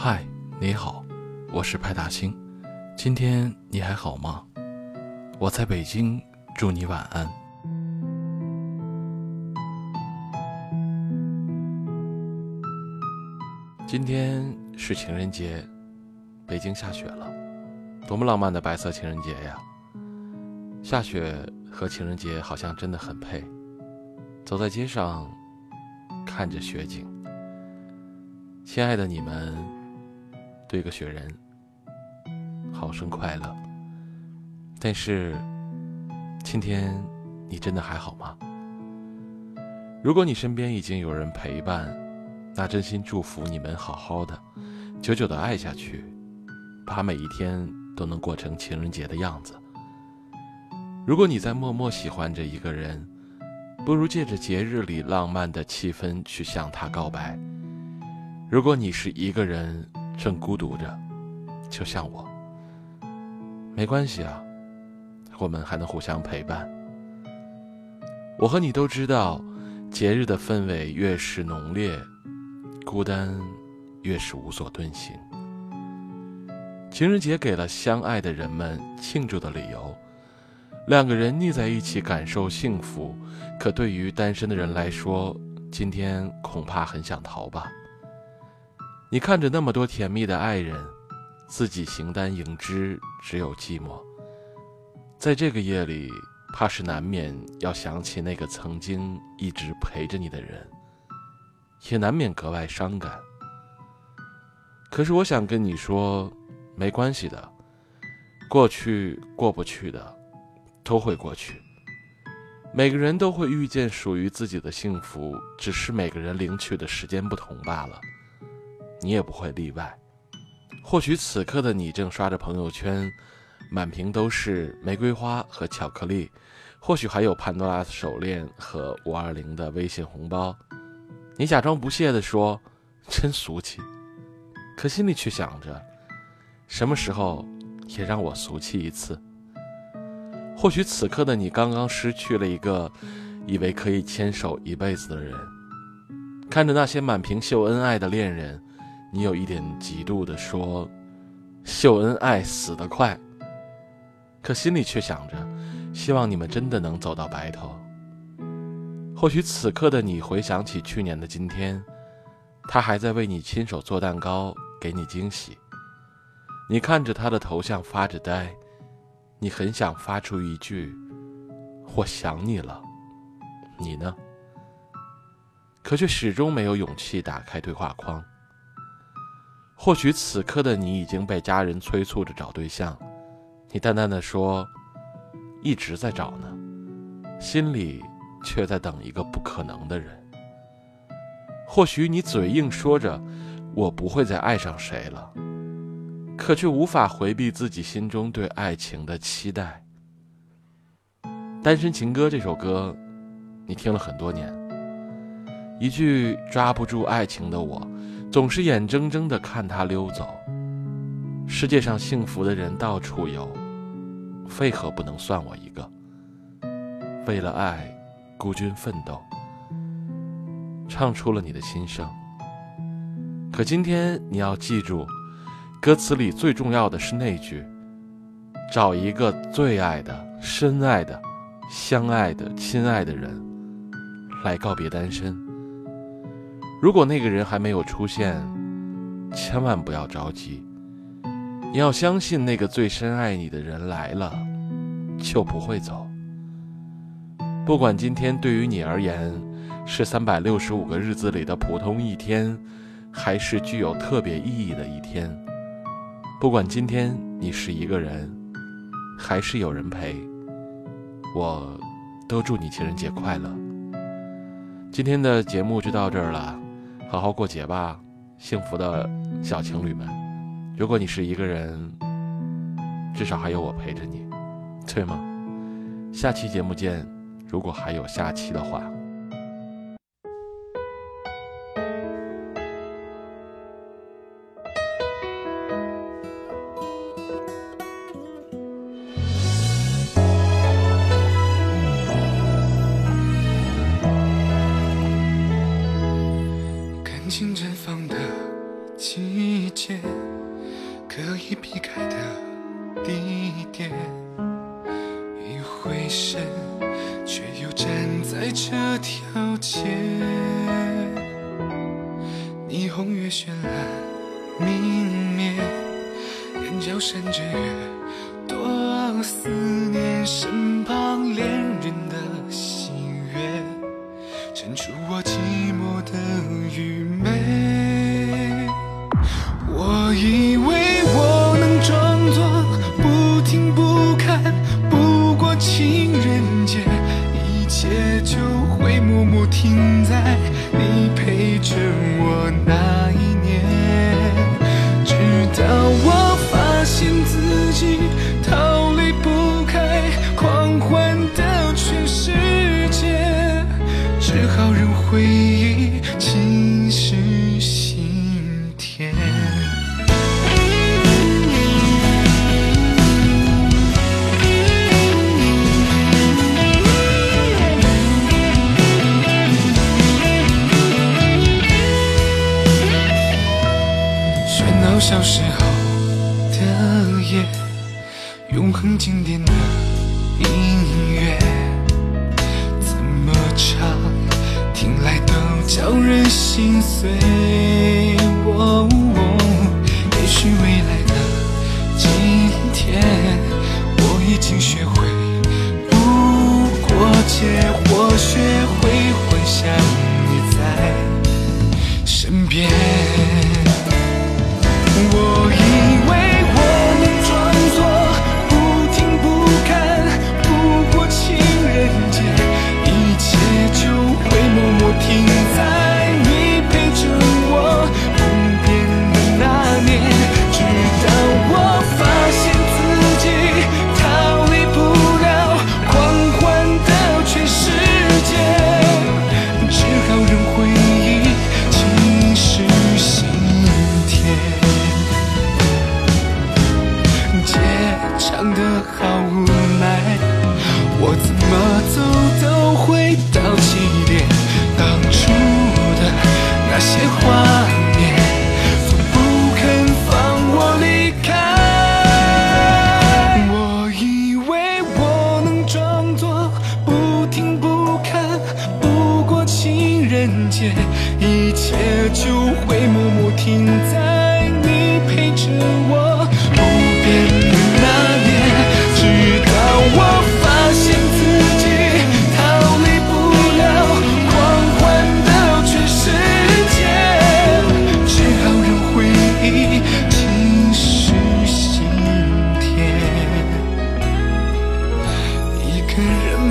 嗨，你好，我是派大星。今天你还好吗？我在北京，祝你晚安。今天是情人节，北京下雪了，多么浪漫的白色情人节呀！下雪和情人节好像真的很配。走在街上，看着雪景，亲爱的你们，堆个雪人，好生快乐。但是，今天你真的还好吗？如果你身边已经有人陪伴，那真心祝福你们好好的，久久的爱下去，把每一天都能过成情人节的样子。如果你在默默喜欢着一个人，不如借着节日里浪漫的气氛去向他告白。如果你是一个人正孤独着，就像我，没关系啊，我们还能互相陪伴。我和你都知道，节日的氛围越是浓烈，孤单越是无所遁形。情人节给了相爱的人们庆祝的理由。两个人腻在一起感受幸福，可对于单身的人来说，今天恐怕很想逃吧。你看着那么多甜蜜的爱人，自己形单影只，只有寂寞。在这个夜里，怕是难免要想起那个曾经一直陪着你的人，也难免格外伤感。可是我想跟你说，没关系的，过去过不去的。都会过去，每个人都会遇见属于自己的幸福，只是每个人领取的时间不同罢了。你也不会例外。或许此刻的你正刷着朋友圈，满屏都是玫瑰花和巧克力，或许还有潘多拉的手链和五二零的微信红包。你假装不屑地说：“真俗气。”可心里却想着：什么时候也让我俗气一次。或许此刻的你刚刚失去了一个以为可以牵手一辈子的人，看着那些满屏秀恩爱的恋人，你有一点嫉妒的说：“秀恩爱死得快。”可心里却想着，希望你们真的能走到白头。或许此刻的你回想起去年的今天，他还在为你亲手做蛋糕，给你惊喜。你看着他的头像发着呆。你很想发出一句“我想你了”，你呢？可却始终没有勇气打开对话框。或许此刻的你已经被家人催促着找对象，你淡淡的说：“一直在找呢”，心里却在等一个不可能的人。或许你嘴硬说着“我不会再爱上谁了”。可却无法回避自己心中对爱情的期待。《单身情歌》这首歌，你听了很多年。一句抓不住爱情的我，总是眼睁睁地看他溜走。世界上幸福的人到处有，为何不能算我一个？为了爱，孤军奋斗，唱出了你的心声。可今天你要记住。歌词里最重要的是那句：“找一个最爱的、深爱的、相爱的、亲爱的人，来告别单身。”如果那个人还没有出现，千万不要着急。你要相信，那个最深爱你的人来了，就不会走。不管今天对于你而言是三百六十五个日子里的普通一天，还是具有特别意义的一天。不管今天你是一个人，还是有人陪，我都祝你情人节快乐。今天的节目就到这儿了，好好过节吧，幸福的小情侣们。如果你是一个人，至少还有我陪着你，对吗？下期节目见，如果还有下期的话。你避开的地点，一回身却又站在这条街。霓虹越绚烂，明灭；眼角闪着月，多思念。回忆侵蚀心田。喧闹小时候的夜永恒经典心碎。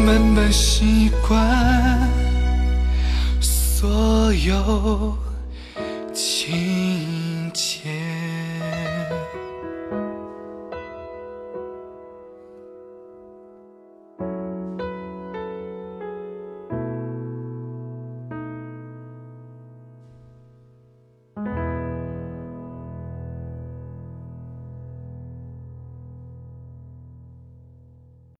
慢慢习惯所有